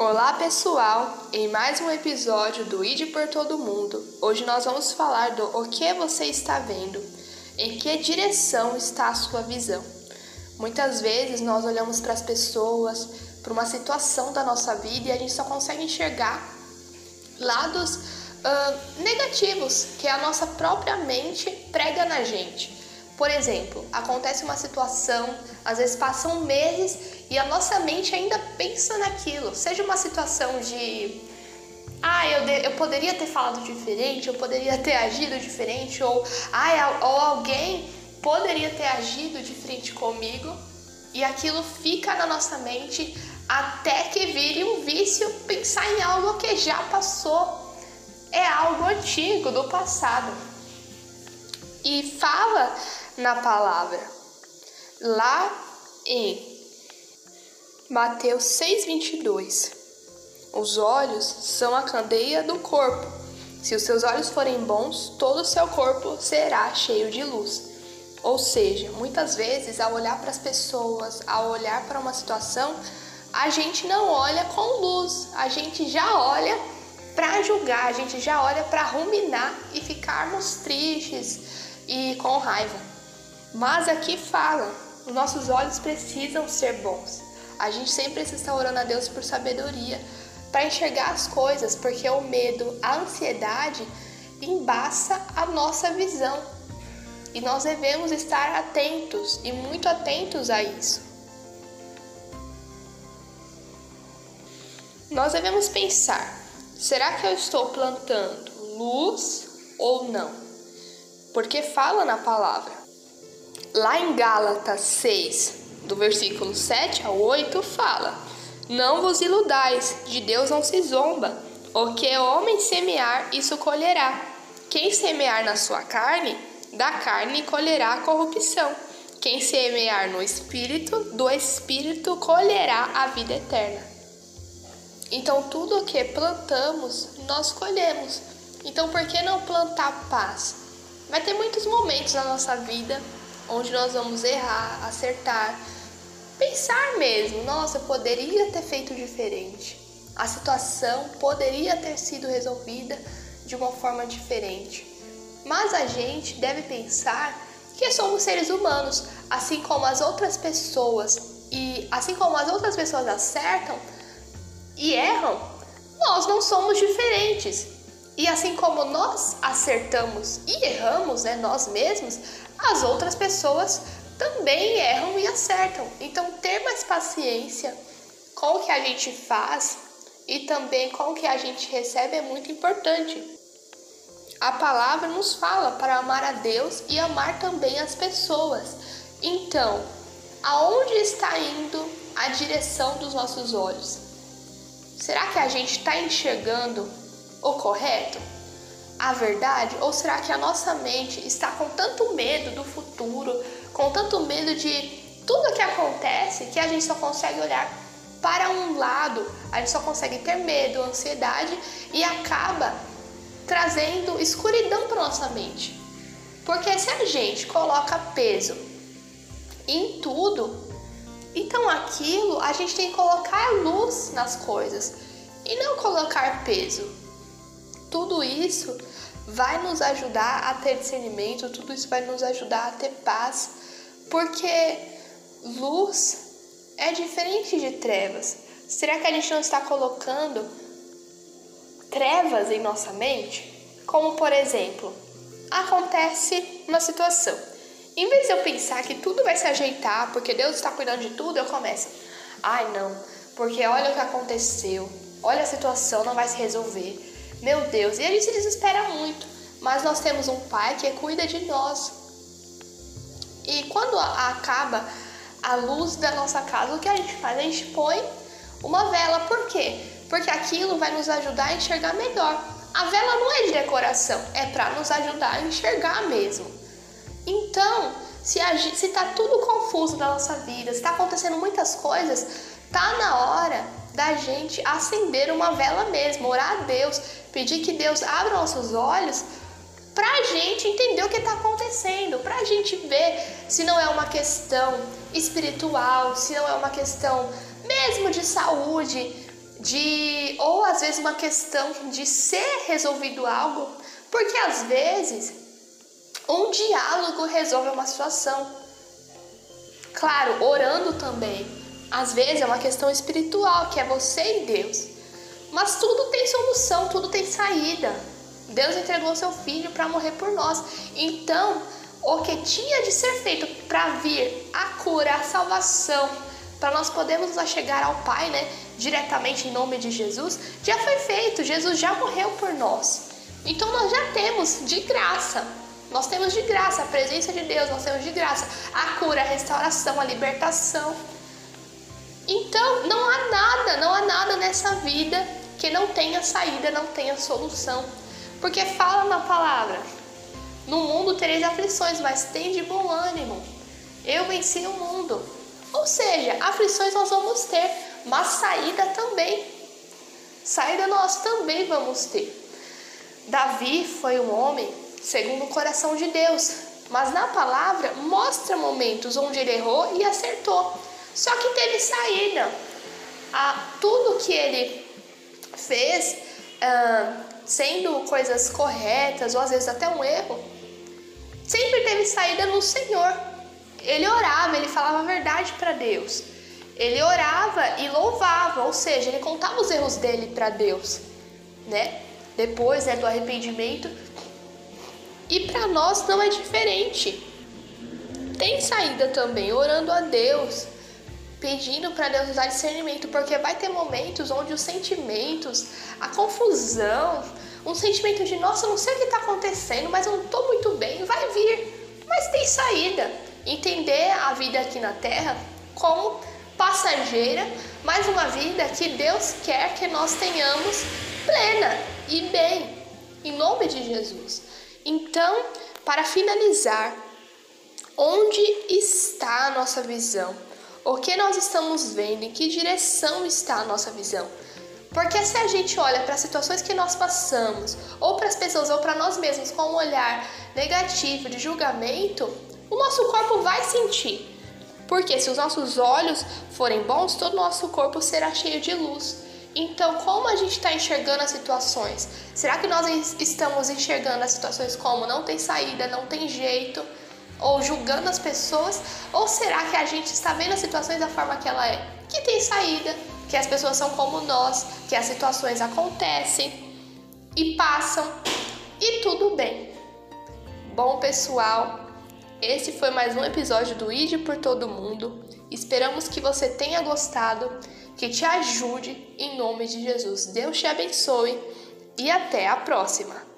Olá pessoal, em mais um episódio do Ide por Todo Mundo. Hoje nós vamos falar do o que você está vendo, em que direção está a sua visão. Muitas vezes nós olhamos para as pessoas, para uma situação da nossa vida e a gente só consegue enxergar lados uh, negativos que a nossa própria mente prega na gente. Por exemplo, acontece uma situação, às vezes passam meses e a nossa mente ainda pensa naquilo. Seja uma situação de. Ah, eu, de, eu poderia ter falado diferente, eu poderia ter agido diferente, ou, ah, ou alguém poderia ter agido diferente comigo, e aquilo fica na nossa mente até que vire um vício pensar em algo que já passou. É algo antigo, do passado. E fala na palavra. Lá em Mateus 6:22. Os olhos são a candeia do corpo. Se os seus olhos forem bons, todo o seu corpo será cheio de luz. Ou seja, muitas vezes ao olhar para as pessoas, ao olhar para uma situação, a gente não olha com luz, a gente já olha para julgar, a gente já olha para ruminar e ficarmos tristes e com raiva. Mas aqui fala, os nossos olhos precisam ser bons. A gente sempre precisa estar orando a Deus por sabedoria para enxergar as coisas, porque o medo, a ansiedade embaça a nossa visão. E nós devemos estar atentos e muito atentos a isso. Nós devemos pensar: será que eu estou plantando luz ou não? Porque fala na palavra. Lá em Gálatas 6, do versículo 7 ao 8, fala: Não vos iludais, de Deus não se zomba. O que o homem semear, isso colherá. Quem semear na sua carne, da carne colherá a corrupção. Quem semear no espírito, do espírito colherá a vida eterna. Então, tudo o que plantamos, nós colhemos. Então, por que não plantar paz? Vai ter muitos momentos na nossa vida onde nós vamos errar, acertar, pensar mesmo, nossa, poderia ter feito diferente. A situação poderia ter sido resolvida de uma forma diferente. Mas a gente deve pensar que somos seres humanos, assim como as outras pessoas, e assim como as outras pessoas acertam e erram, nós não somos diferentes. E assim como nós acertamos e erramos, né, nós mesmos, as outras pessoas também erram e acertam. Então, ter mais paciência com o que a gente faz e também com o que a gente recebe é muito importante. A palavra nos fala para amar a Deus e amar também as pessoas. Então, aonde está indo a direção dos nossos olhos? Será que a gente está enxergando o correto? a verdade? Ou será que a nossa mente está com tanto medo do futuro, com tanto medo de tudo que acontece, que a gente só consegue olhar para um lado, a gente só consegue ter medo, ansiedade e acaba trazendo escuridão para nossa mente. Porque se a gente coloca peso em tudo, então aquilo a gente tem que colocar luz nas coisas e não colocar peso. Tudo isso vai nos ajudar a ter discernimento, tudo isso vai nos ajudar a ter paz, porque luz é diferente de trevas. Será que a gente não está colocando trevas em nossa mente? Como, por exemplo, acontece uma situação. Em vez de eu pensar que tudo vai se ajeitar porque Deus está cuidando de tudo, eu começo. Ai, não, porque olha o que aconteceu, olha a situação, não vai se resolver. Meu Deus, e a gente se desespera muito, mas nós temos um pai que cuida de nós. E quando acaba a luz da nossa casa, o que a gente faz? A gente põe uma vela. Por quê? Porque aquilo vai nos ajudar a enxergar melhor. A vela não é de decoração, é para nos ajudar a enxergar mesmo. Então, se está tudo confuso na nossa vida, se está acontecendo muitas coisas, tá na hora da gente acender uma vela mesmo, orar a Deus, pedir que Deus abra nossos olhos para a gente entender o que está acontecendo, para a gente ver se não é uma questão espiritual, se não é uma questão mesmo de saúde, de ou às vezes uma questão de ser resolvido algo, porque às vezes um diálogo resolve uma situação. Claro, orando também. Às vezes é uma questão espiritual, que é você e Deus. Mas tudo tem solução, tudo tem saída. Deus entregou seu filho para morrer por nós. Então, o que tinha de ser feito para vir a cura, a salvação, para nós podermos chegar ao Pai, né, diretamente em nome de Jesus, já foi feito. Jesus já morreu por nós. Então nós já temos de graça. Nós temos de graça a presença de Deus, nós temos de graça a cura, a restauração, a libertação. Então, não há nada, não há nada nessa vida que não tenha saída, não tenha solução. Porque fala na palavra: No mundo tereis aflições, mas tem de bom ânimo. Eu venci o mundo. Ou seja, aflições nós vamos ter, mas saída também. Saída nós também vamos ter. Davi foi um homem segundo o coração de Deus, mas na palavra mostra momentos onde ele errou e acertou. Só que teve saída. A, tudo que ele fez, uh, sendo coisas corretas ou às vezes até um erro, sempre teve saída no Senhor. Ele orava, ele falava a verdade para Deus. Ele orava e louvava, ou seja, ele contava os erros dele para Deus, né? Depois né, do arrependimento. E para nós não é diferente. Tem saída também, orando a Deus, pedindo para Deus usar discernimento, porque vai ter momentos onde os sentimentos, a confusão, um sentimento de nossa, não sei o que está acontecendo, mas eu não estou muito bem, vai vir. Mas tem saída. Entender a vida aqui na Terra como passageira, mas uma vida que Deus quer que nós tenhamos plena e bem, em nome de Jesus. Então, para finalizar, onde está a nossa visão? O que nós estamos vendo? Em que direção está a nossa visão? Porque se a gente olha para as situações que nós passamos, ou para as pessoas, ou para nós mesmos com um olhar negativo, de julgamento, o nosso corpo vai sentir. Porque se os nossos olhos forem bons, todo o nosso corpo será cheio de luz. Então, como a gente está enxergando as situações? Será que nós estamos enxergando as situações como não tem saída, não tem jeito? Ou julgando as pessoas? Ou será que a gente está vendo as situações da forma que ela é? Que tem saída, que as pessoas são como nós, que as situações acontecem e passam e tudo bem. Bom, pessoal, esse foi mais um episódio do ID por Todo Mundo. Esperamos que você tenha gostado, que te ajude em nome de Jesus. Deus te abençoe e até a próxima!